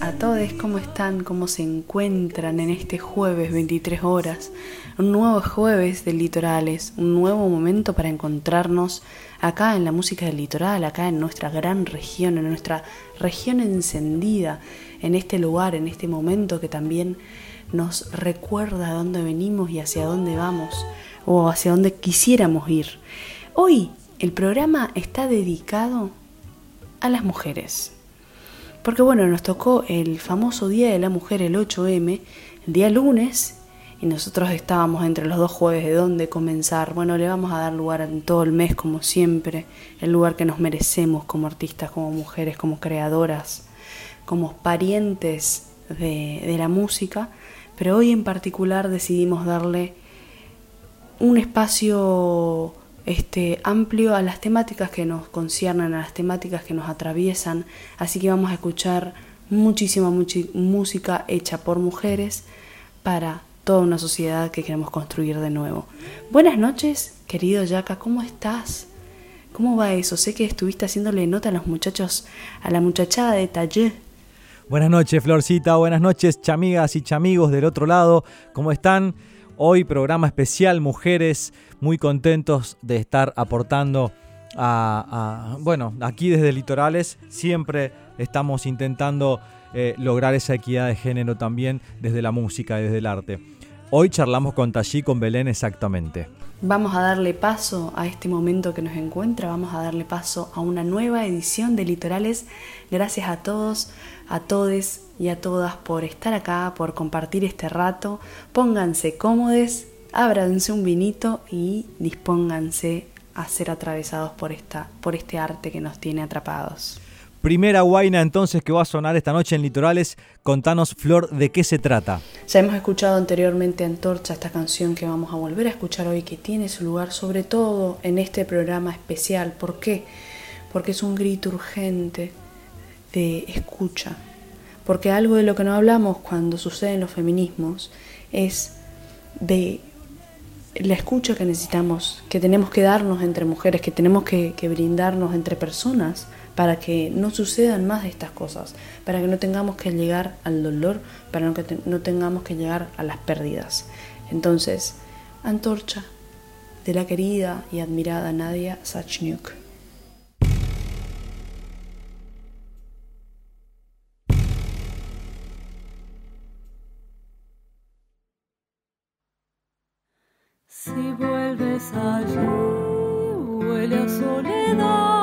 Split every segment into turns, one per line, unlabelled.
A todos, ¿cómo están? ¿Cómo se encuentran en este jueves 23 horas? Un nuevo jueves de litorales, un nuevo momento para encontrarnos acá en la música del litoral, acá en nuestra gran región, en nuestra región encendida, en este lugar, en este momento que también nos recuerda a dónde venimos y hacia dónde vamos o hacia dónde quisiéramos ir. Hoy el programa está dedicado a las mujeres porque bueno, nos tocó el famoso Día de la Mujer, el 8M, el día lunes, y nosotros estábamos entre los dos jueves de dónde comenzar. Bueno, le vamos a dar lugar en todo el mes, como siempre, el lugar que nos merecemos como artistas, como mujeres, como creadoras, como parientes de, de la música. Pero hoy en particular decidimos darle un espacio este, amplio a las temáticas que nos conciernen, a las temáticas que nos atraviesan. Así que vamos a escuchar muchísima música hecha por mujeres para toda una sociedad que queremos construir de nuevo. Buenas noches, querido Yaka, ¿cómo estás? ¿Cómo va eso? Sé que estuviste haciéndole nota a los muchachos, a la muchachada de taller.
Buenas noches, Florcita. Buenas noches, chamigas y chamigos del otro lado. ¿Cómo están? Hoy programa especial Mujeres, muy contentos de estar aportando a, bueno, aquí desde Litorales siempre estamos intentando eh, lograr esa equidad de género también desde la música y desde el arte. Hoy charlamos con Tallí, con Belén exactamente.
Vamos a darle paso a este momento que nos encuentra, vamos a darle paso a una nueva edición de Litorales. Gracias a todos, a todes y a todas por estar acá, por compartir este rato. Pónganse cómodos, ábranse un vinito y dispónganse a ser atravesados por, esta, por este arte que nos tiene atrapados.
Primera guaina entonces que va a sonar esta noche en Litorales. Contanos, Flor, de qué se trata.
Ya hemos escuchado anteriormente Antorcha, esta canción que vamos a volver a escuchar hoy, que tiene su lugar sobre todo en este programa especial. ¿Por qué? Porque es un grito urgente de escucha, porque algo de lo que no hablamos cuando suceden los feminismos es de la escucha que necesitamos, que tenemos que darnos entre mujeres, que tenemos que, brindarnos entre personas para que no sucedan más de estas cosas, para que no tengamos que llegar al dolor, para que no tengamos que llegar a las pérdidas. Entonces, antorcha de la querida y admirada Nadia Sachniuk.
Si vuelves allí, huele a soledad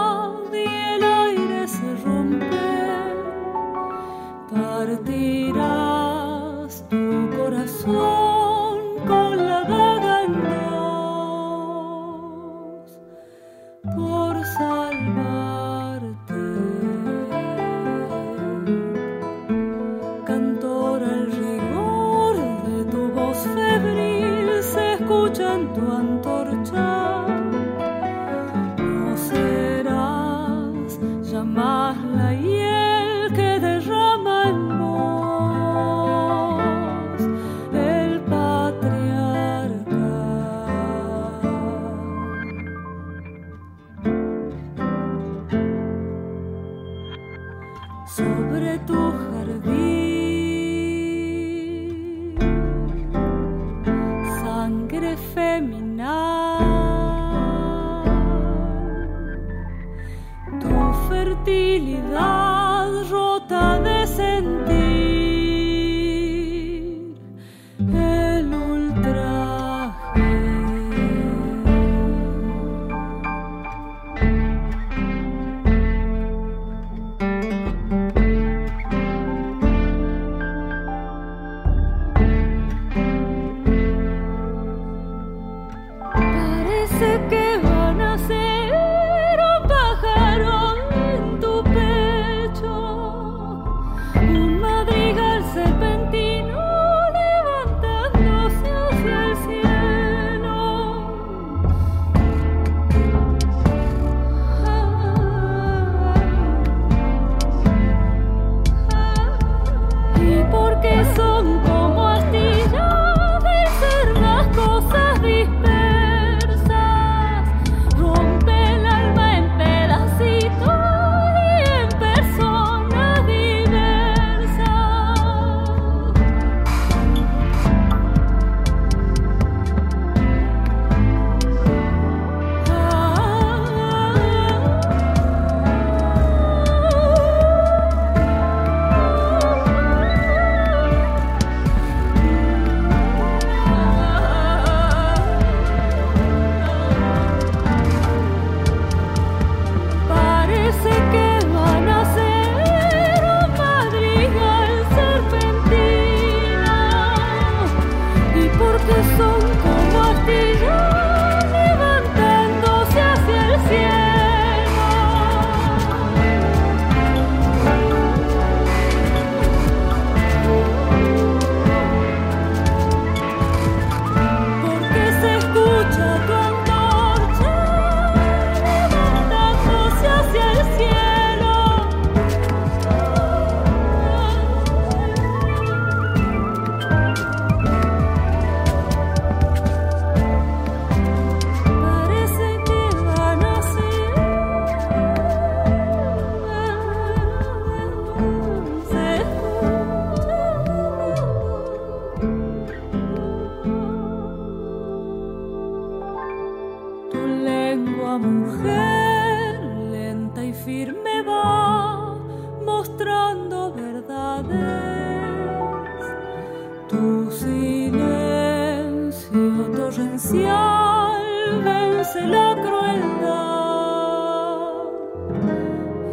vence la crueldad.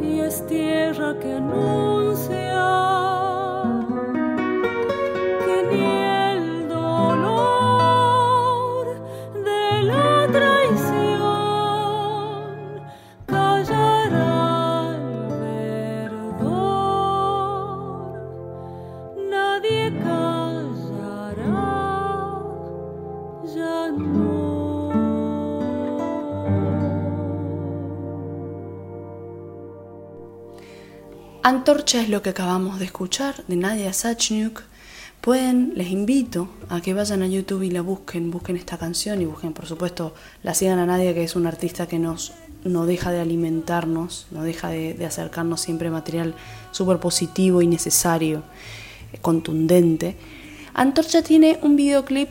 Y es tierra que anuncia
Antorcha es lo que acabamos de escuchar de Nadia Sachniuk. Pueden, les invito a que vayan a YouTube y la busquen, busquen esta canción y busquen, por supuesto, la sigan a Nadia, que es una artista que nos no deja de alimentarnos, no deja de, de acercarnos siempre material súper positivo y necesario, contundente. Antorcha tiene un videoclip,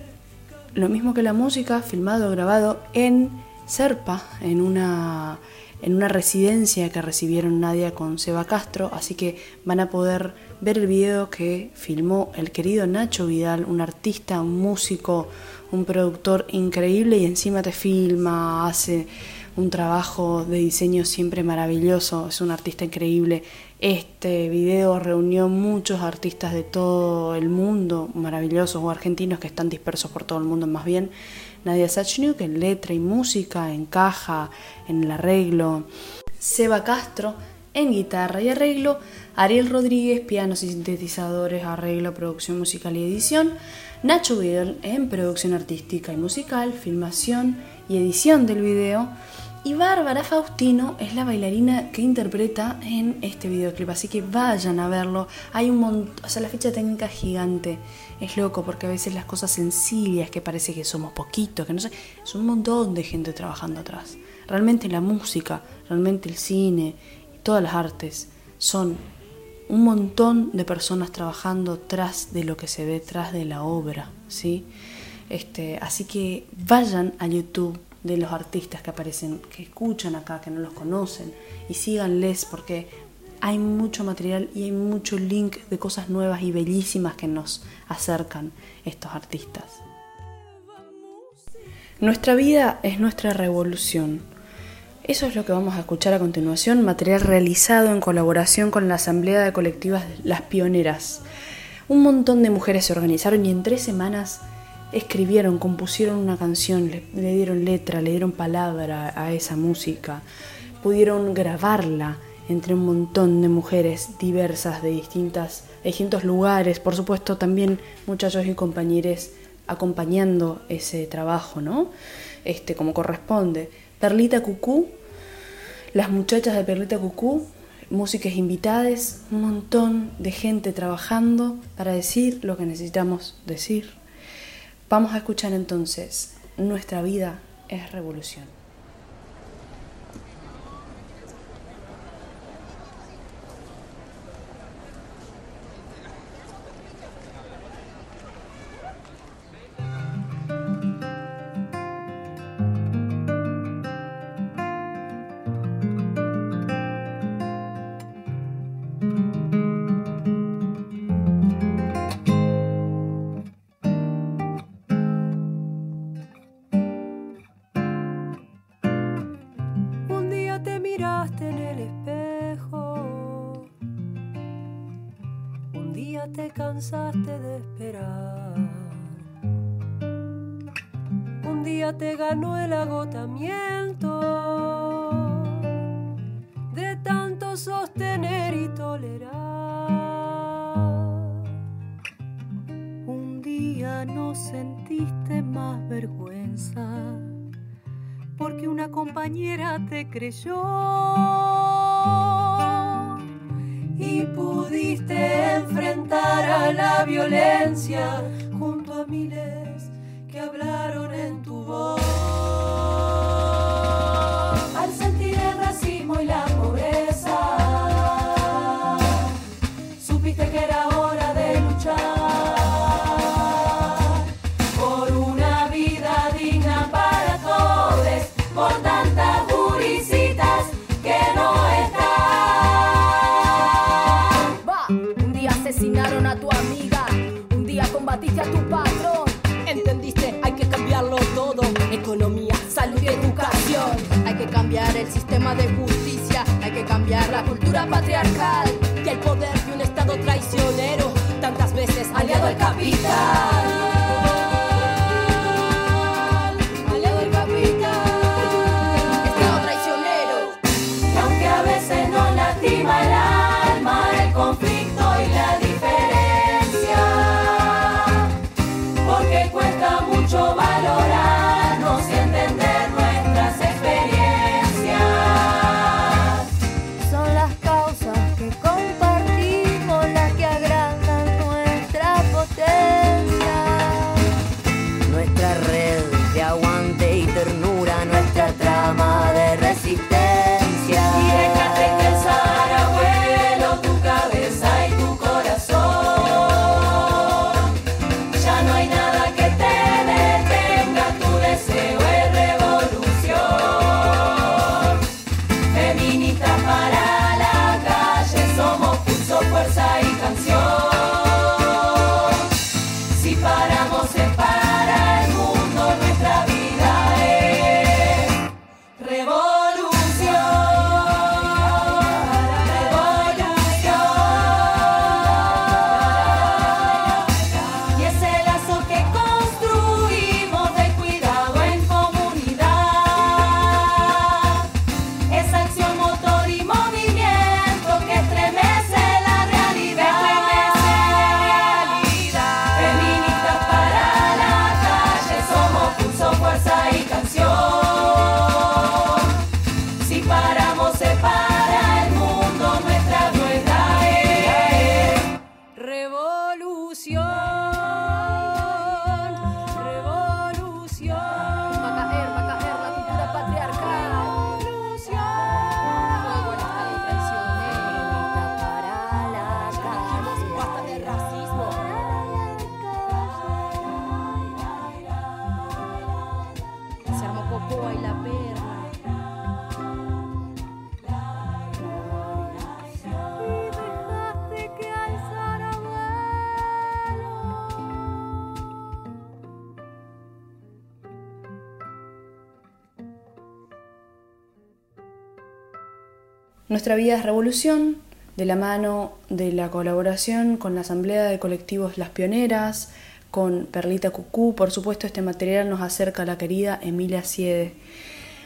lo mismo que la música, filmado, grabado en Serpa, en una en una residencia que recibieron Nadia con Seba Castro, así que van a poder ver el video que filmó el querido Nacho Vidal, un artista, un músico, un productor increíble y encima te filma, hace un trabajo de diseño siempre maravilloso, es un artista increíble. Este video reunió muchos artistas de todo el mundo, maravillosos o argentinos que están dispersos por todo el mundo más bien. Nadia Sachniuk en letra y música, en caja, en el arreglo. Seba Castro en guitarra y arreglo. Ariel Rodríguez, pianos y sintetizadores, arreglo, producción musical y edición. Nacho Vidal en producción artística y musical, filmación y edición del video. Y Bárbara Faustino es la bailarina que interpreta en este videoclip, así que vayan a verlo. Hay un montón, o sea, la ficha técnica es gigante. Es loco porque a veces las cosas sencillas que parece que somos poquitos, que no sé, es un montón de gente trabajando atrás. Realmente la música, realmente el cine, todas las artes son un montón de personas trabajando tras de lo que se ve, tras de la obra, ¿sí? Este, así que vayan a YouTube de los artistas que aparecen, que escuchan acá, que no los conocen, y síganles porque hay mucho material y hay mucho link de cosas nuevas y bellísimas que nos acercan estos artistas. Nuestra vida es nuestra revolución. Eso es lo que vamos a escuchar a continuación, material realizado en colaboración con la Asamblea de Colectivas Las Pioneras. Un montón de mujeres se organizaron y en tres semanas escribieron, compusieron una canción, le, dieron letra, le dieron palabra a esa música, pudieron grabarla entre un montón de mujeres diversas de distintas, de distintos lugares, por supuesto también muchachos y compañeros acompañando ese trabajo, ¿no? Este, como corresponde. Perlita Cucú, las muchachas de Perlita Cucú, músicas invitadas, un montón de gente trabajando para decir lo que necesitamos decir. Vamos a escuchar entonces, nuestra vida es revolución.
Miraste en el espejo. Un día te cansaste de esperar. Un día te ganó el agotamiento de tanto sostener y tolerar.
Un día no sentiste más vergüenza una compañera te creyó.
Y pudiste enfrentar a la violencia
cambiar el sistema de justicia, hay que cambiar la cultura patriarcal y el poder de un Estado traicionero, tantas veces aliado al capital.
Nuestra
vida es revolución, de la
mano de la colaboración con la Asamblea de Colectivos Las Pioneras, con Perlita Cucú, por supuesto este material nos acerca a la querida Emilia Siede.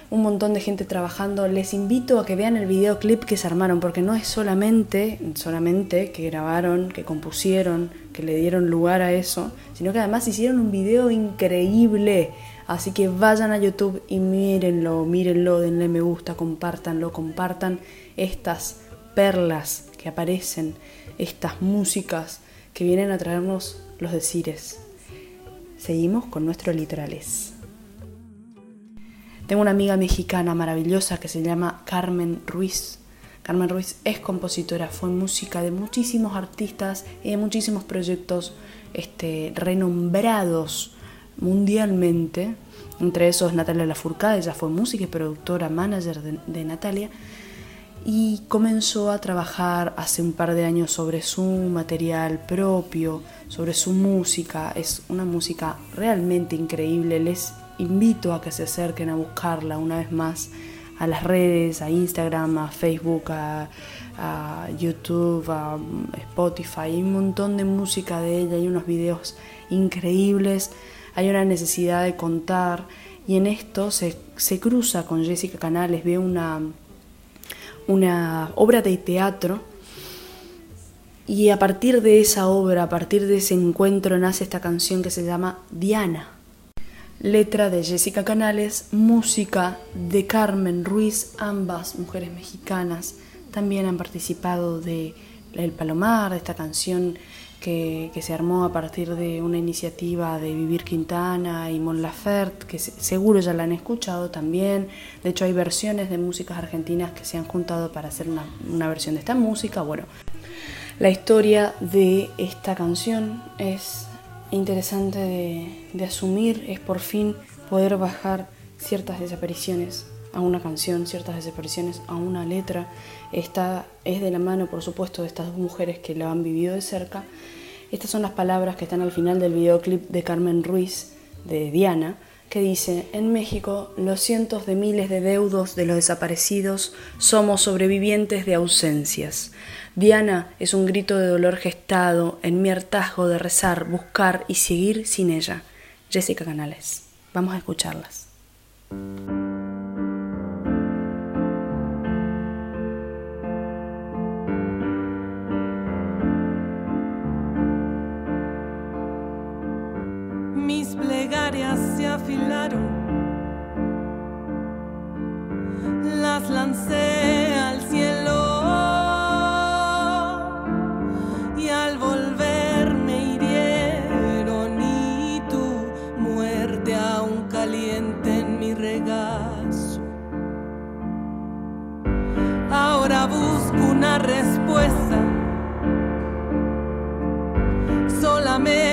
un montón de gente trabajando. Les invito a que vean el videoclip que se armaron, porque no es solamente, solamente que grabaron, que compusieron, que le dieron lugar a eso, sino que además hicieron un video increíble. Así que vayan a YouTube y mírenlo, mírenlo, denle me gusta, compártanlo, compartan estas perlas que aparecen, estas músicas que vienen a traernos los decires. Seguimos con nuestros litorales. Tengo una amiga mexicana maravillosa que se llama Carmen Ruiz. Carmen Ruiz es compositora, fue música de muchísimos artistas y de muchísimos proyectos este, renombrados mundialmente. Entre esos Natalia Lafourcade, ella fue música y productora, manager de Natalia y comenzó a trabajar hace un par de años sobre su material propio, sobre su música. Es una música realmente increíble. Les invito a que se acerquen a buscarla una vez más a las redes, a Instagram, a Facebook, a, YouTube, a Spotify. Hay un montón de música de ella, hay unos videos increíbles, hay una necesidad de contar y en esto se, se cruza con Jessica Canales, ve una, una obra de teatro y a partir de esa obra, a partir de ese encuentro nace esta canción que se llama Diana. Letra de Jessica Canales, música de Carmen Ruiz, ambas mujeres mexicanas. También han participado de El Palomar, de esta canción que, se armó a partir de una iniciativa de Vivir Quintana y Mon Laferte, que seguro ya la han escuchado también. De hecho, hay versiones de músicas argentinas que se han juntado para hacer una, una versión de esta música. Bueno, la historia de esta canción es interesante de, de asumir, es por fin poder bajar ciertas desapariciones a una canción, ciertas desapariciones a una letra. Esta es de la mano, por supuesto, de estas dos mujeres que la han vivido de cerca. Estas son las palabras que están al final del videoclip de Carmen Ruiz, de Diana, que dice, en México los cientos de miles de deudos de los desaparecidos somos sobrevivientes de ausencias. Diana es un grito de dolor gestado en mi hartazgo de rezar, buscar y seguir sin ella. Jessica Canales. Vamos a escucharlas.
Mi regazo. Ahora busco una respuesta solamente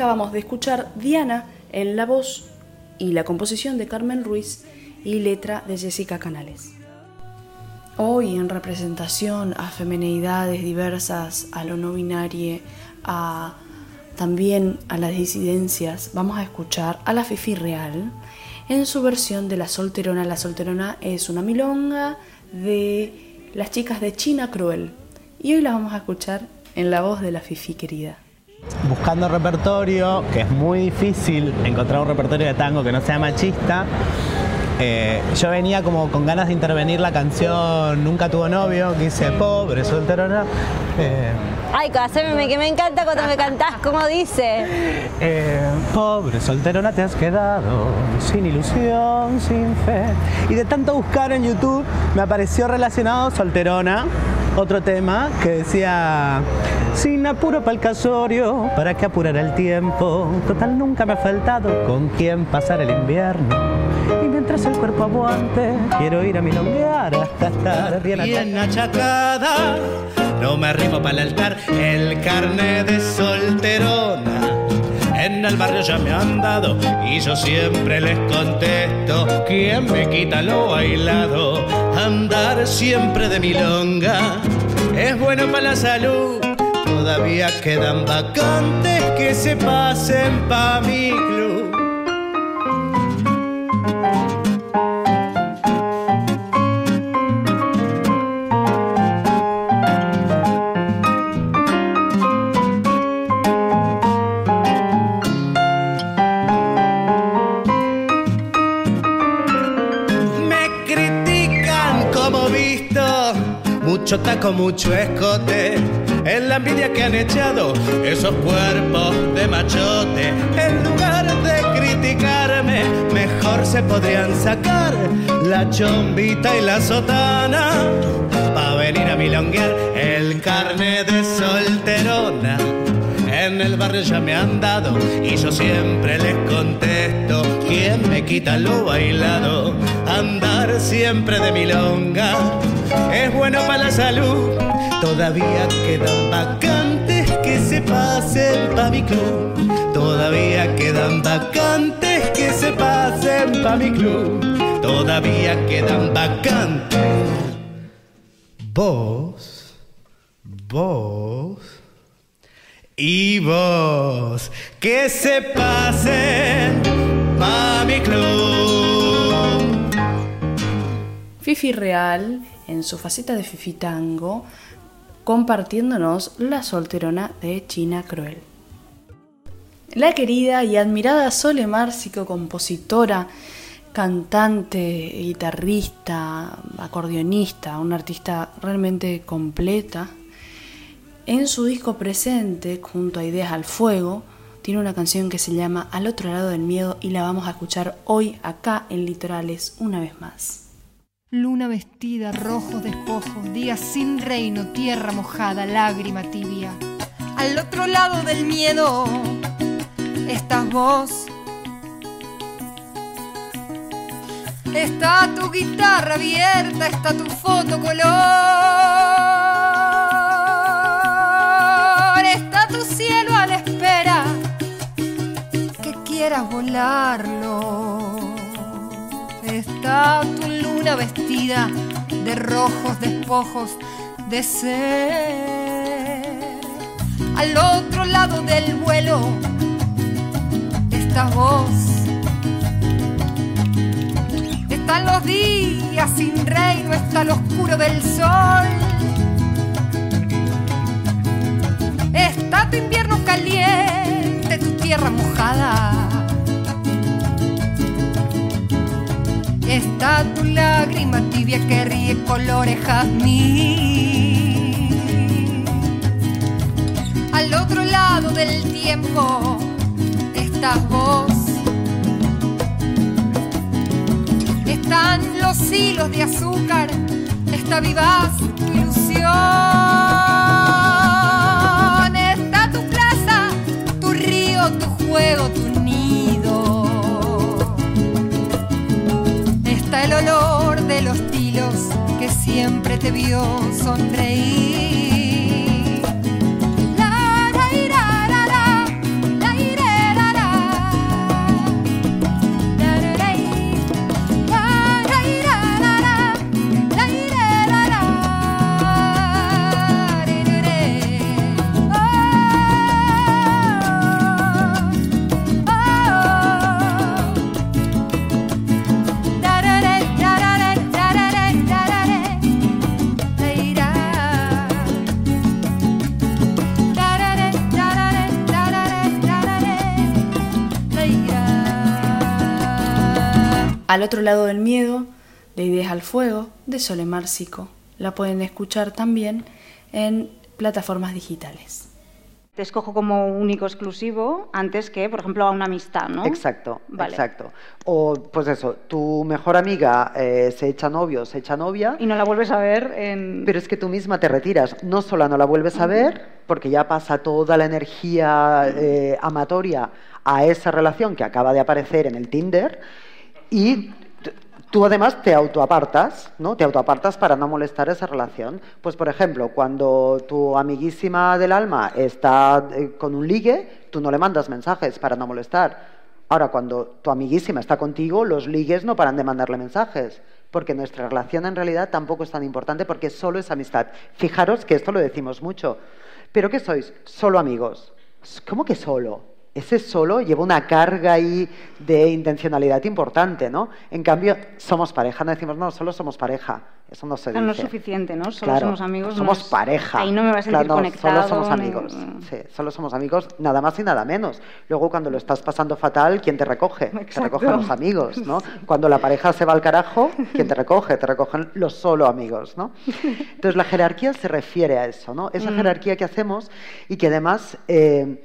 Acabamos de escuchar Diana en la voz y la composición de Carmen Ruiz y letra de Jessica Canales. Hoy en representación a femenidades diversas, a lo no binario, a también a las disidencias, vamos a escuchar a la Fifi Real en su versión de La Solterona. La Solterona es una milonga de las chicas de China Cruel. Y hoy la vamos a escuchar en la voz de la Fifi querida.
Buscando repertorio, que es muy difícil encontrar un repertorio de tango que no sea machista, eh, yo venía como con ganas de intervenir la canción Nunca tuvo novio, que dice pobre solterona. Eh,
Ay, haceme que me encanta cuando me cantás, ¿cómo dice?
eh, pobre solterona te has quedado sin ilusión, sin fe. Y de tanto buscar en YouTube me apareció relacionado solterona, otro tema que decía sin apuro para el casorio, para que apurar el tiempo. Total nunca me ha faltado con quién pasar el invierno. Y mientras el cuerpo aguante, quiero ir a milonguear hasta estar bien
Bien achacada, no me arrimo para el altar, el carne de solterona. En el barrio ya me han dado y yo siempre les contesto, ¿quién me quita lo bailado? Andar siempre de milonga es bueno para la salud. Todavía quedan vacantes que se pasen pa' mi club. Mucho taco, mucho escote. En la envidia que han echado esos cuerpos de machote. En lugar de criticarme, mejor se podrían sacar la chombita y la sotana. Pa' venir a milonguear el carne de solterona. En el barrio ya me han dado y yo siempre les contesto ¿Quién me quita lo bailado? Andar siempre de milonga es bueno para la salud. Todavía quedan vacantes que se pasen pa' mi club Todavía quedan vacantes que se pasen pa' mi club Todavía quedan vacantes. Vos, vos y vos que se pasen pa' mi club.
Fifi Real, en su faceta de Fifi Tango, compartiéndonos la solterona de China Cruel. La querida y admirada Sole Márcico, compositora, cantante, guitarrista, acordeonista, una artista realmente completa, en su disco presente, junto a Ideas al Fuego, tiene una canción que se llama Al otro lado del miedo y la vamos a escuchar hoy acá en Litorales una vez más.
Luna vestida, rojos despojos, día sin reino, tierra mojada, lágrima tibia. Al otro lado del miedo estás vos. Está tu guitarra abierta, está tu foto color. Está tu cielo a la espera que quieras volarlo. Está tu luna vestida de rojos despojos de ser. Al otro lado del vuelo estás vos. Están los días sin reino, está lo oscuro del sol. Está tu invierno caliente, tu tierra mojada. Está tu lágrima tibia que ríe colores jazmín. Al otro lado del tiempo estás vos. Están los hilos de azúcar, está vivaz tu ilusión.
Al otro lado del miedo, de Ideas al Fuego, de Solemar Sico. La pueden escuchar también en plataformas digitales.
Te escojo como único exclusivo antes que, por ejemplo, a una amistad, ¿no?
Exacto,
Vale.
exacto. O, pues eso, tu mejor amiga eh, se echa novio, se echa novia.
Y no la vuelves a ver en...
Pero es que tú misma te retiras. No solo no la vuelves a ver, porque ya pasa toda la energía eh, amatoria a esa relación que acaba de aparecer en el Tinder, y tú además te autoapartas, ¿no? Te autoapartas para no molestar esa relación. Pues, por ejemplo, cuando tu amiguísima del alma está eh, con un ligue, tú no le mandas mensajes para no molestar. Ahora, cuando tu amiguísima está contigo, los ligues no paran de mandarle mensajes, porque nuestra relación en realidad tampoco es tan importante porque solo es amistad. Fijaros que esto lo decimos mucho. ¿Pero qué sois? Solo amigos. ¿Cómo que solo? Ese solo lleva una carga ahí de intencionalidad importante, ¿no? En cambio, somos pareja, no decimos, no, solo somos pareja. Eso no se
Claro, no es
dice.
suficiente, ¿no? Solo
Claro,
somos amigos. no
Somos
es-
pareja.
Ahí no me vas a sentir
Claro, no,
conectado.
Solo somos
ni-
amigos. Sí, solo somos amigos, nada más y nada menos. Luego, cuando lo estás pasando fatal, ¿quién te recoge? Te
Exacto.
recogen los amigos, ¿no? Cuando la pareja se va al carajo, ¿quién te recoge? Te recogen los solo amigos, ¿no? Entonces, la jerarquía se refiere a eso, ¿no? Esa jerarquía que hacemos y que además. eh,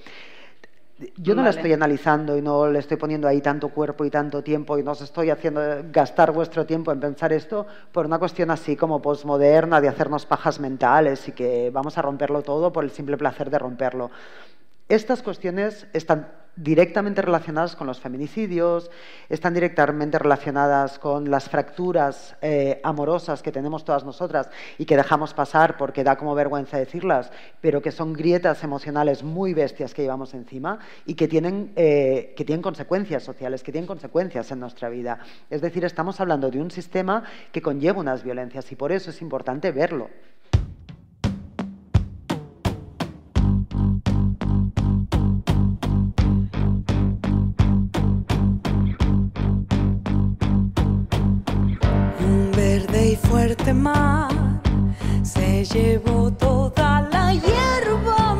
yo no la estoy analizando y no le estoy poniendo ahí tanto cuerpo y tanto tiempo y no os estoy haciendo gastar vuestro tiempo en pensar esto por una cuestión así como posmoderna de hacernos pajas mentales y que vamos a romperlo todo por el simple placer de romperlo. Estas cuestiones están directamente relacionadas con los feminicidios, están directamente relacionadas con las fracturas eh, amorosas que tenemos todas nosotras y que dejamos pasar porque da como vergüenza decirlas, pero que son grietas emocionales muy bestias que llevamos encima y que tienen, eh, que tienen consecuencias sociales, que tienen consecuencias en nuestra vida. Es decir, estamos hablando de un sistema que conlleva unas violencias y por eso es importante verlo.
Fuerte mar. Se llevó toda la hierba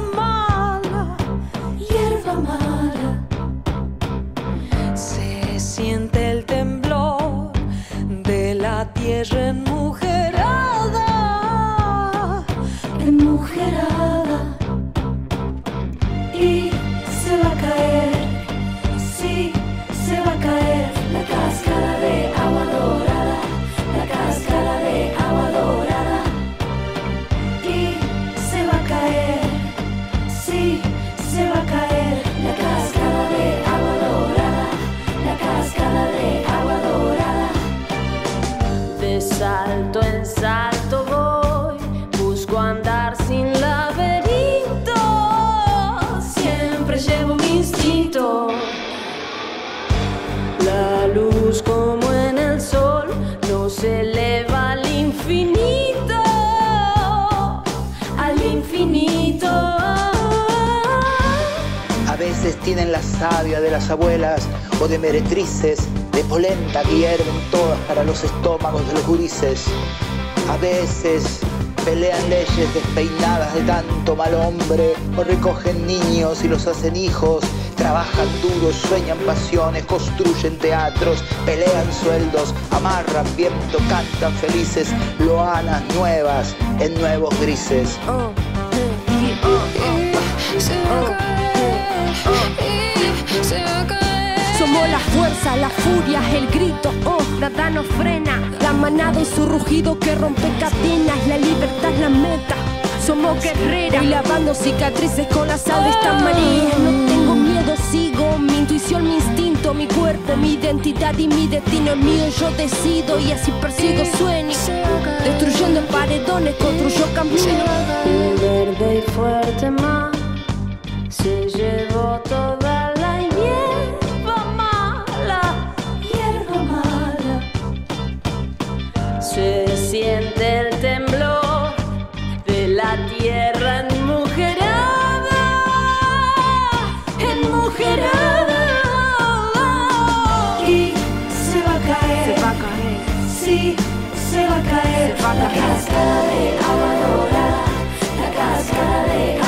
tienen la savia de las abuelas o de meretrices, de polenta que hierven todas para los estómagos de los gurises. A veces pelean leyes despeinadas de tanto mal hombre o recogen niños y los hacen hijos. Trabajan duro, sueñan pasiones, construyen teatros, pelean sueldos, amarran viento, cantan felices, loanas nuevas en nuevos grises.
Somos la fuerza, la furia, el grito, oh, nada nos frena. La manada y su rugido que rompe cadenas, la libertad la meta. Somos guerreras y lavando cicatrices con la sal de esta marea. No tengo miedo, sigo mi intuición, mi instinto, mi cuerpo, mi identidad y mi destino es mío. Yo decido y así persigo sueños. Destruyendo paredones, construyo caminos.
Verde y fuerte toda la hierba mala, hierba mala. Se siente el temblor de la tierra enmujerada, enmujerada.
Y se va a caer,
Se va a caer.
sí, se va a caer,
Se va
la cáscara de agua dorada, la cáscara de agua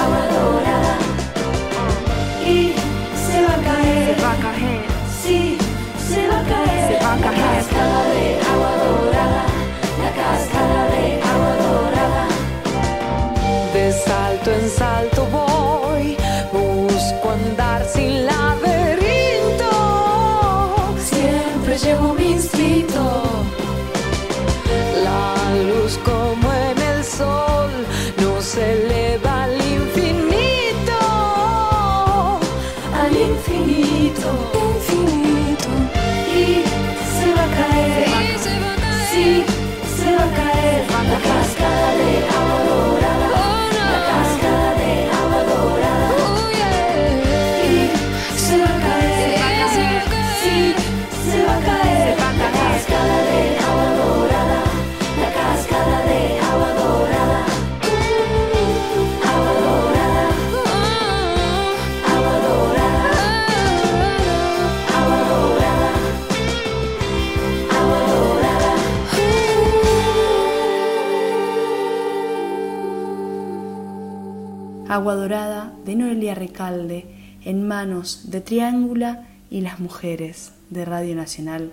En
manos de Triángula y las mujeres de Radio Nacional.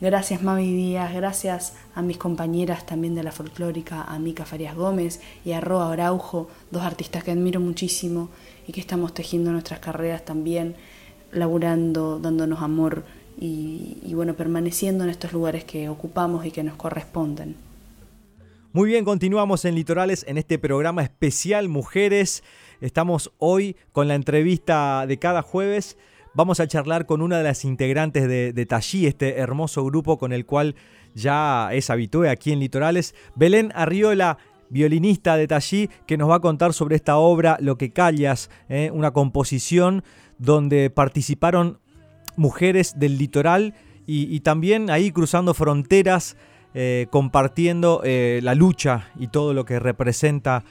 Gracias Mavi Díaz, gracias a mis compañeras también de la folclórica, a Mica Farias Gómez y a Roa Araujo, dos artistas que admiro muchísimo y que estamos tejiendo nuestras carreras también, laburando, dándonos amor y, y bueno, permaneciendo en estos lugares que ocupamos y que nos corresponden.
Muy bien, continuamos en Litorales en este programa especial Mujeres. Estamos hoy con la entrevista de cada jueves. Vamos a charlar con una de las integrantes de, de Tallí, este hermoso grupo con el cual ya es habitué aquí en Litorales. Belén Arriola, violinista de Tallí, que nos va a contar sobre esta obra Lo que callas, eh, una composición donde participaron mujeres del litoral y, también ahí cruzando fronteras eh, compartiendo eh, la lucha y todo lo que representa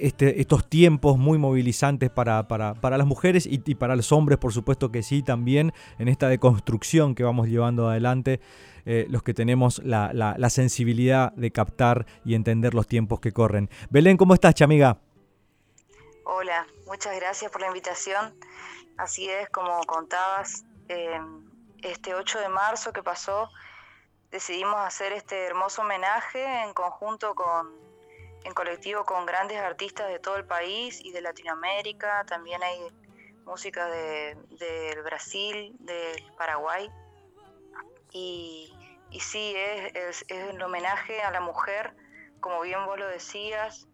este- estos tiempos muy movilizantes para, para- para las mujeres y, para los hombres, por supuesto que sí, también en esta deconstrucción que vamos llevando adelante, eh, los que tenemos la, la- sensibilidad de captar y entender los tiempos que corren. Belén, ¿cómo estás, chamiga?
Hola, muchas gracias por la invitación. Así es, como contabas, eh, este 8 de marzo que pasó, decidimos hacer este hermoso homenaje en conjunto con, en colectivo con grandes artistas de todo el país y de Latinoamérica. También hay música de, del Brasil, del Paraguay. Y, y sí, es, es, es el homenaje a la mujer, como bien vos lo decías,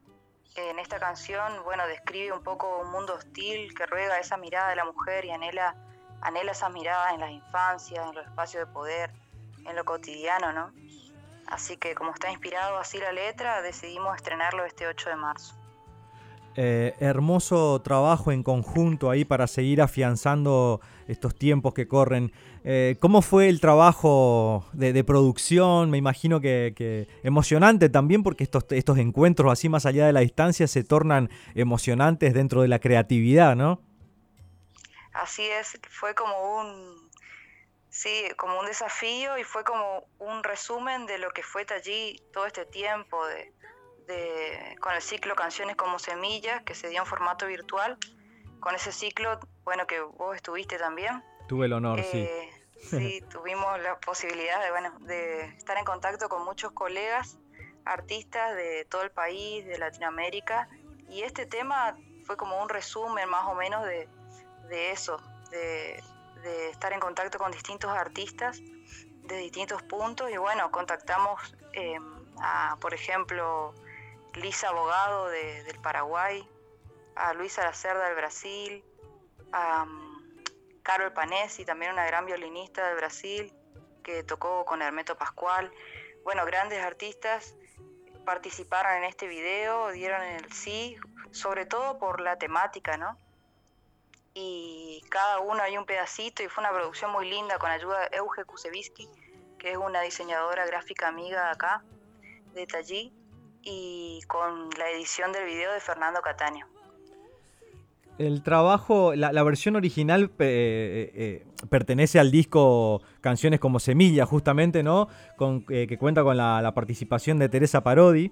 en esta canción, bueno, describe un poco un mundo hostil que ruega esa mirada de la mujer y anhela, anhela esas miradas en las infancias, en los espacios de poder, en lo cotidiano, ¿no? Así que como está inspirado así la letra, decidimos estrenarlo este 8 de marzo.
Eh, hermoso trabajo en conjunto ahí para seguir afianzando estos tiempos que corren. Eh, ¿Cómo fue el trabajo de, de producción? Me imagino que, que emocionante también porque estos, estos encuentros así más allá de la distancia se tornan emocionantes dentro de la creatividad, ¿no?
Así es, fue como un, sí, como un desafío y fue como un resumen de lo que fue allí todo este tiempo de, de- con el ciclo Canciones como Semillas que se dio en formato virtual. Con ese ciclo, bueno, que vos estuviste también.
Tuve el honor, sí.
Eh, sí, tuvimos la posibilidad de, bueno, de estar en contacto con muchos colegas, artistas de todo el país, de Latinoamérica, y este tema fue como un resumen más o menos de, de eso, de, de estar en contacto con distintos artistas de distintos puntos, y bueno, contactamos eh, a, por ejemplo, Lisa Abogado de- del Paraguay, a Luisa Lacerda del Brasil, a um, Carol Panesi, también una gran violinista del Brasil, que tocó con Hermeto Pascual. Bueno, grandes artistas participaron en este video, dieron el sí, sobre todo por la temática, ¿no? Y cada uno hay un pedacito y fue una producción muy linda con ayuda de Euge Kusevitsky, que es una diseñadora gráfica amiga acá de Tallí, y con la edición del video de Fernando Cataño.
El trabajo, la, la versión original eh, eh, pertenece al disco Canciones como Semilla, justamente, ¿no? Con, eh, que cuenta con la, la participación de Teresa Parodi,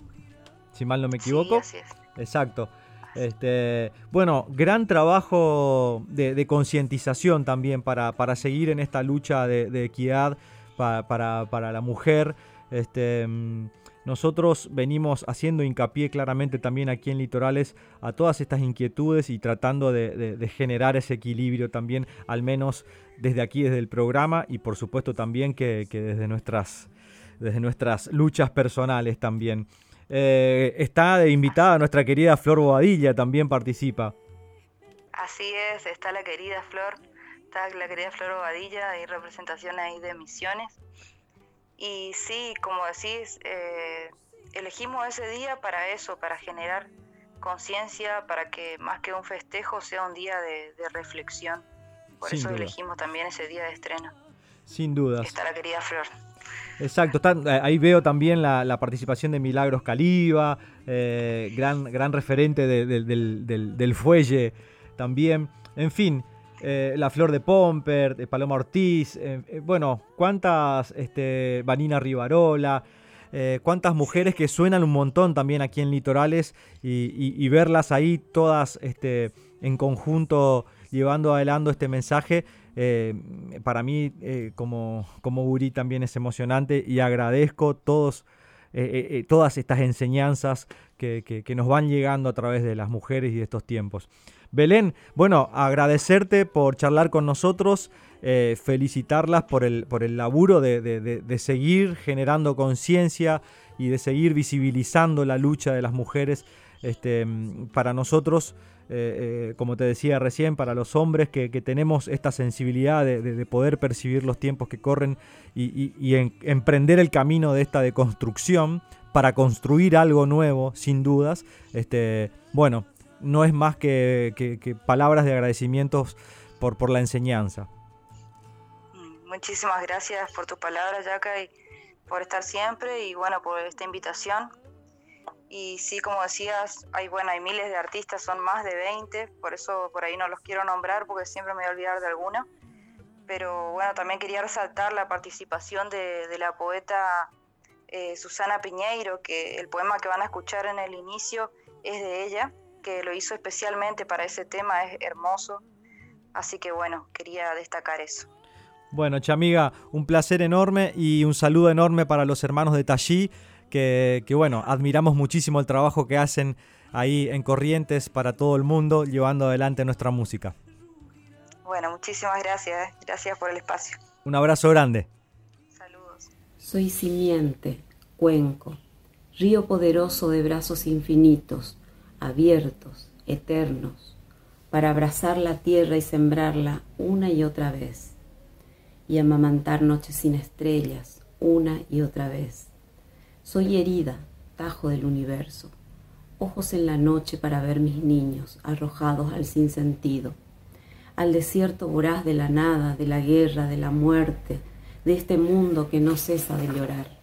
si mal no me equivoco.
así es.
Exacto. Este, bueno, gran trabajo de, concientización también para, seguir en esta lucha de, equidad pa- para, la mujer. Este, mm, nosotros venimos haciendo hincapié claramente también aquí en Litorales a todas estas inquietudes y tratando de, de generar ese equilibrio también, al menos desde aquí, desde el programa y por supuesto también que, que desde, nuestras, desde nuestras luchas personales también. Eh, está de invitada nuestra querida Flor Bobadilla, también participa.
Así es, está la querida Flor, está la querida Flor Bobadilla, hay representación ahí de Misiones. Y sí, como decís, eh, elegimos ese día para eso, para generar conciencia, para que más que un festejo sea un día de, de reflexión. Por
Sin
eso
duda.
elegimos también ese día de estreno.
Sin dudas.
Está la querida Flor.
Exacto, eh, ahí veo también la, participación de Milagros Caliba, eh, gran, gran referente de- de- del, fuelle también. En fin, eh, la Flor de Pomper, de Paloma Ortiz, bueno, cuántas, este, Vanina Rivarola, cuántas mujeres que suenan un montón también aquí en Litorales y verlas ahí todas este, en conjunto llevando adelante este mensaje, eh, para mí eh, como, como gurí también es emocionante y agradezco todos, eh, todas estas enseñanzas que, que- nos van llegando a través de las mujeres y de estos tiempos. Belén, bueno, agradecerte por charlar con nosotros, felicitarlas por el, por el laburo de, de- de- seguir generando conciencia y de seguir visibilizando la lucha de las mujeres. Este, para nosotros, eh, eh, como te decía recién, para los hombres que, tenemos esta sensibilidad de, de- de poder percibir los tiempos que corren y, y- y en- emprender el camino de esta deconstrucción para construir algo nuevo, sin dudas, este, bueno, no es más que, palabras de agradecimientos por, la enseñanza.
Muchísimas gracias por tus palabras, Yaka, por estar siempre y bueno, por esta invitación. Y sí, como decías, hay bueno, hay miles de artistas, son más de 20, por eso por ahí no los quiero nombrar porque siempre me voy a olvidar de alguno. Pero bueno, también quería resaltar la participación de, la poeta eh, Susana Piñeiro, que el poema que van a escuchar en el inicio es de ella, que lo hizo especialmente para ese tema, es hermoso. Así que bueno, quería destacar eso.
Bueno, Chamiga, un placer enorme y un saludo enorme para los hermanos de Tallí, que, que, bueno, admiramos muchísimo el trabajo que hacen ahí en Corrientes para todo el mundo, llevando adelante nuestra música.
Bueno, muchísimas gracias. ¿eh? Gracias por el espacio.
Un abrazo grande.
Soy simiente, cuenco, río poderoso de brazos infinitos, abiertos, eternos, para abrazar la tierra y sembrarla una y otra vez, y amamantar noches sin estrellas una y otra vez. Soy herida, tajo del universo, ojos en la noche para ver mis niños arrojados al sinsentido, al desierto voraz de la nada, de la guerra, de la muerte, de este mundo que no cesa de llorar.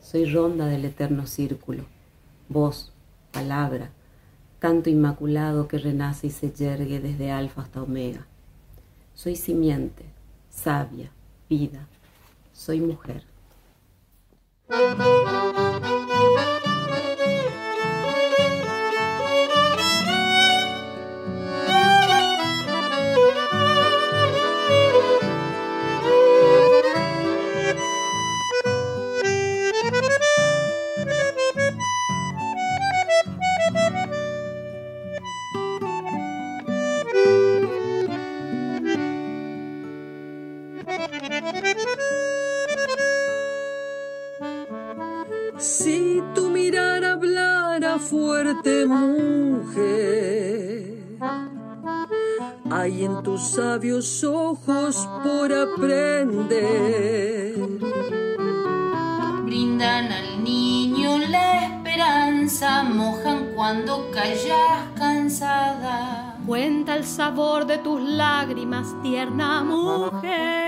Soy ronda del eterno círculo, voz, palabra, canto inmaculado que renace y se yergue desde alfa hasta omega. Soy simiente, sabia, vida, soy mujer.
Si fuerte, mujer, hay en tus sabios ojos por aprender.
Brindan al niño la esperanza, mojan cuando callas cansada.
Cuenta el sabor de tus lágrimas, tierna mujer.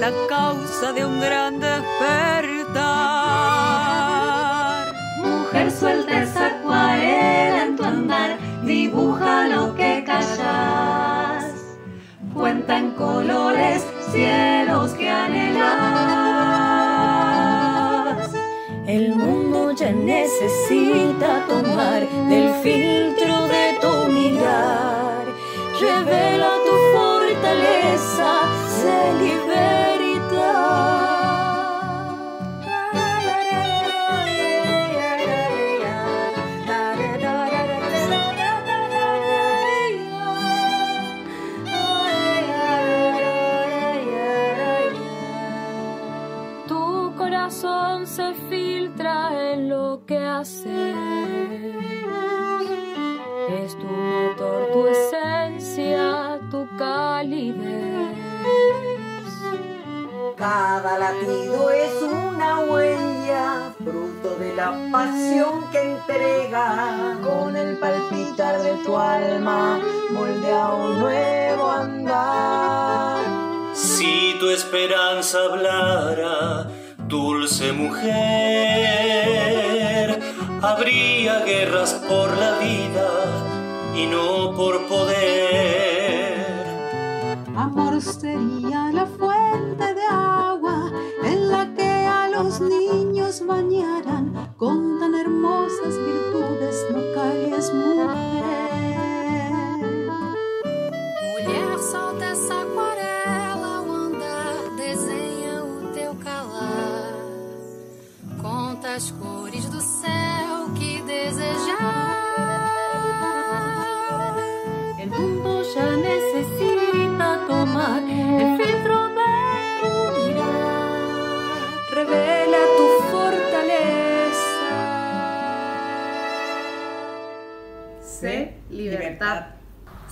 La
causa de un gran despertar.
Mujer suelta esa acuarela en tu andar, dibuja lo que callas, cuenta en colores cielos que anhelas. El mundo ya necesita tomar Es tu motor, tu esencia, tu calidez.
Cada latido es una huella, fruto de la pasión que entrega. Con el palpitar de tu alma, moldea un nuevo andar.
Si tu esperanza hablara, dulce mujer, habría guerras por la vida y no por poder.
Amor sería la fuente de agua en la que a los niños bañaran con tan hermosas virtudes, no calles mujer.
Mulher, solta essa aquarela, o andar desenha o teu calar. Conta as cores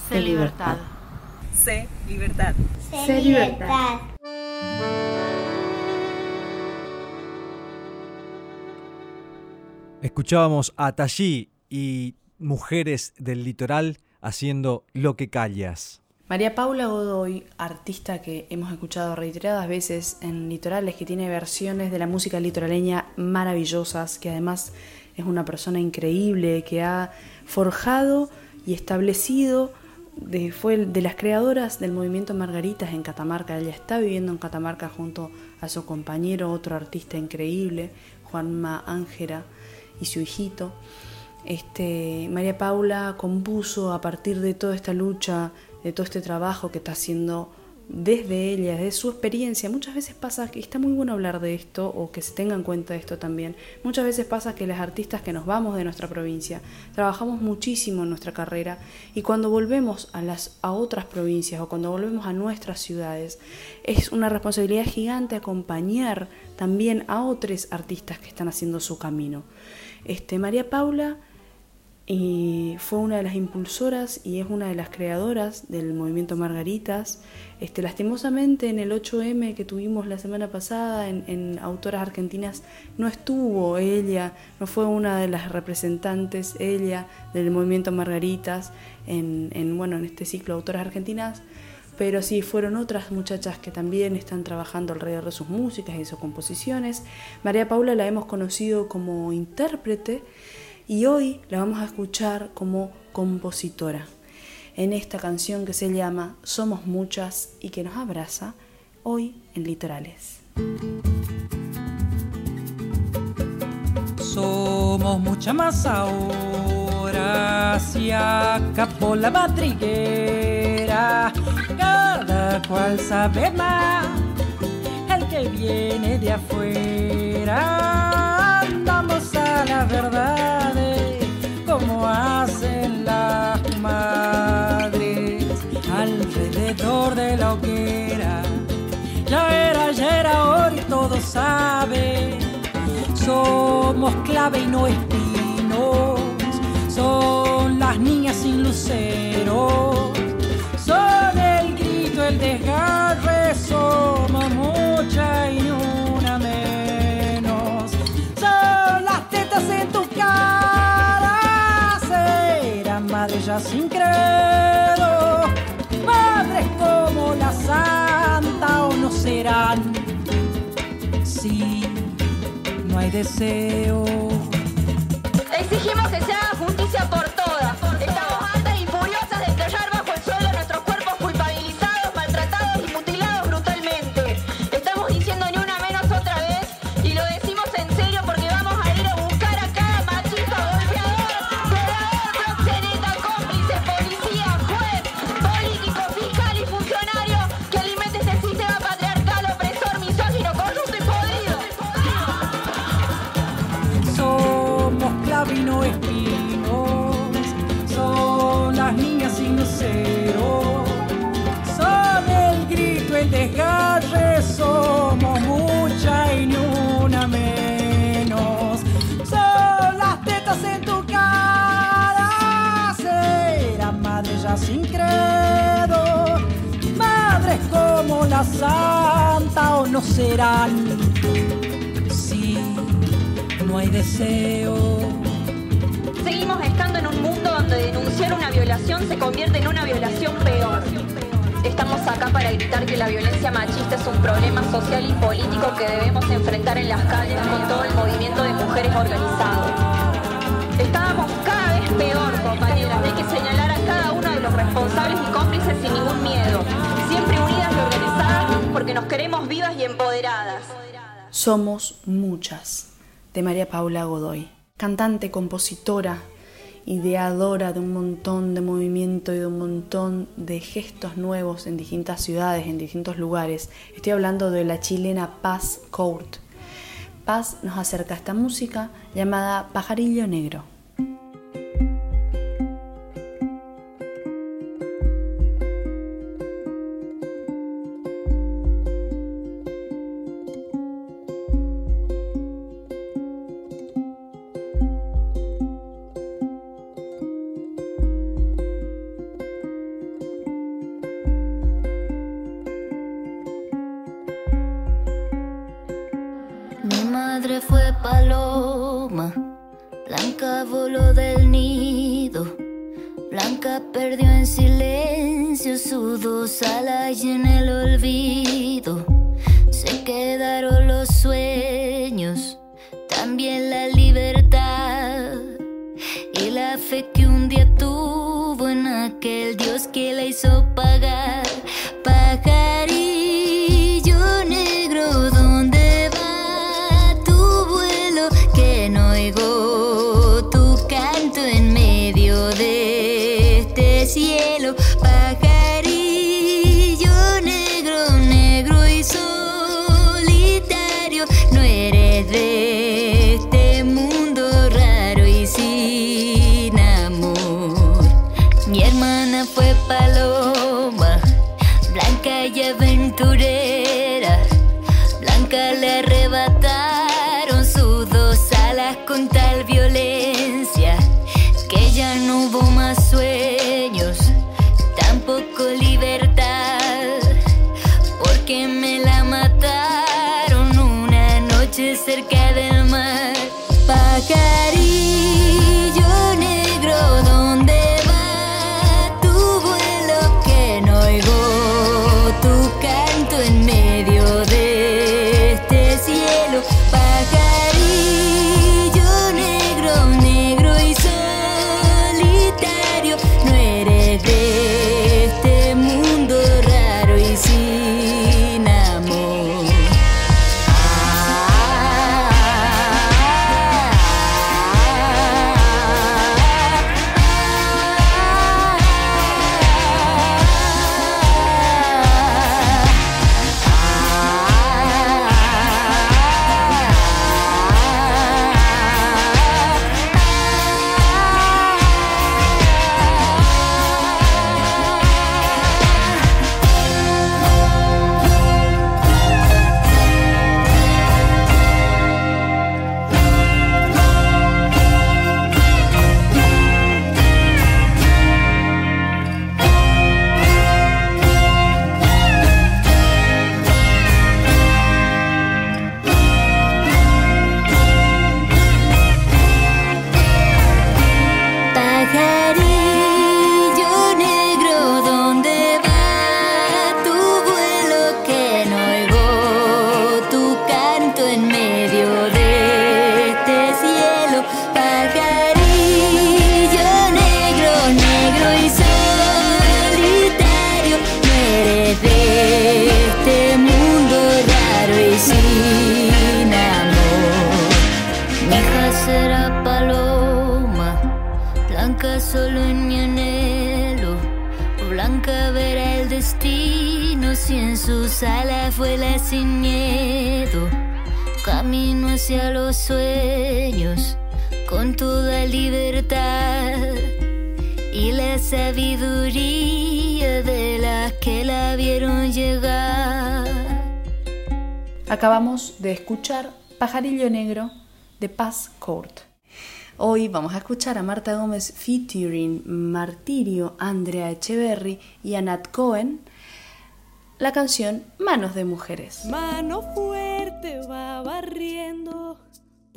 Sé libertad.
Sé libertad.
Sé libertad.
Escuchábamos a Tallí y Mujeres del Litoral haciendo Lo que callas.
María Paula Godoy, artista que hemos escuchado reiteradas veces en Litorales, que tiene versiones de la música litoraleña maravillosas, que además es una persona increíble, que ha forjado y establecido, de- fue de las creadoras del movimiento Margaritas en Catamarca. Ella está viviendo en Catamarca junto a su compañero, otro artista increíble, Juanma Ángera, y su hijito. Este, María Paula compuso a partir de toda esta lucha, de todo este trabajo que está haciendo desde ella, desde su experiencia. Muchas veces pasa que está muy bueno hablar de esto o que se tenga en cuenta esto también. Muchas veces pasa que las artistas que nos vamos de nuestra provincia trabajamos muchísimo en nuestra carrera y cuando volvemos a las a otras provincias o cuando volvemos a nuestras ciudades es una responsabilidad gigante acompañar también a otros artistas que están haciendo su camino. Este, María Paula y fue una de las impulsoras y es una de las creadoras del movimiento Margaritas. Este, lastimosamente en el 8M que tuvimos la semana pasada en, Autoras Argentinas no estuvo ella, no fue una de las representantes ella del movimiento Margaritas en, en, bueno, en este ciclo Autoras Argentinas, pero sí fueron otras muchachas que también están trabajando alrededor de sus músicas y sus composiciones. María Paula la hemos conocido como intérprete y hoy la vamos a escuchar como compositora en esta canción que se llama Somos Muchas y que nos abraza hoy en Litorales.
Somos mucha más ahora, acabó la madriguera, cada cual sabe más, el que viene de afuera, andamos a las verdades, como hacen las madres, alrededor de la hoguera, ya era, ya era, hoy todo sabe somos clave y no espinos, son las niñas sin lucero, son el grito, el desgarre, somos mucha y sin credo, madres como la santa o no serán. Sí, no hay deseo. Serán. Si no hay deseo.
Seguimos estando en un mundo donde denunciar una violación se convierte en una violación peor. Estamos acá para gritar que la violencia machista es un problema social y político que debemos enfrentar en las calles con todo el movimiento de mujeres organizado. Estábamos cada vez peor, porque nos queremos vivas y empoderadas.
Somos muchas, de María Paula Godoy, cantante, compositora, ideadora de un montón de movimiento y de un montón de gestos nuevos en distintas ciudades, en distintos lugares. Estoy hablando de la chilena Paz Court. Paz nos acerca a esta música llamada Pajarillo Negro.
Blanca le arrebataron sus dos alas con tal violencia que ya no hubo más sueños, solo en mi anhelo, o blanca verá el destino si en sus alas vuela sin miedo. Camino hacia los sueños con toda libertad y la sabiduría de las que la vieron llegar.
Acabamos de escuchar Pajarillo Negro de Paz Court. Hoy vamos a escuchar a Marta Gómez featuring Martirio, Andrea Echeverry y Anat Cohen la canción Manos de Mujeres.
Mano fuerte va barriendo,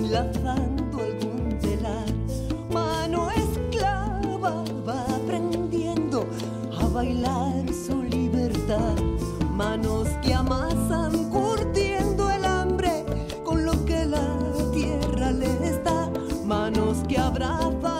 bailando algún telar. Mano esclava va aprendiendo a bailar su libertad. Manos que amasan curtiendo el hambre con lo que la tierra les da. Manos que abrazan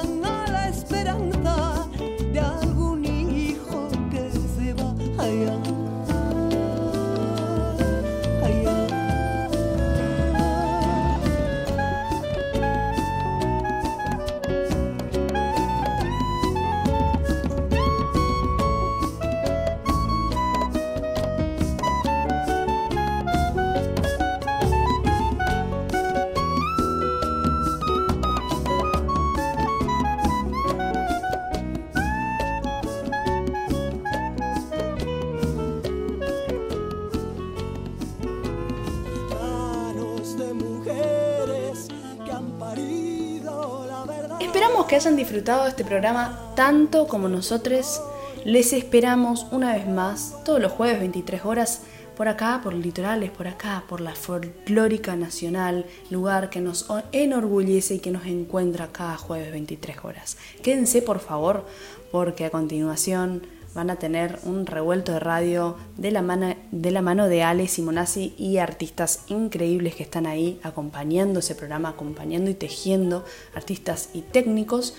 disfrutado de este programa tanto como nosotros. Les esperamos una vez más todos los jueves 23 horas por acá, por Litorales, por acá, por la folclórica nacional, lugar que nos enorgullece y que nos encuentra cada jueves 23 horas. Quédense por favor, porque a continuación van a tener un revuelto de radio de la mano de, la mano de Ale Simonazzi y artistas increíbles que están ahí acompañando ese programa, acompañando y tejiendo, artistas y técnicos.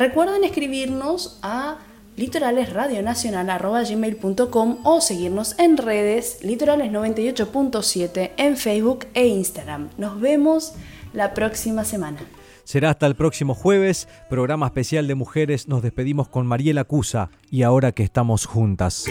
Recuerden escribirnos a litoralesradionacional.gmail.com o seguirnos en redes litorales98.7 en Facebook e Instagram. Nos vemos la próxima semana.
Será hasta el próximo jueves, programa especial de mujeres. Nos despedimos con Mariela Cusa y ahora que estamos juntas.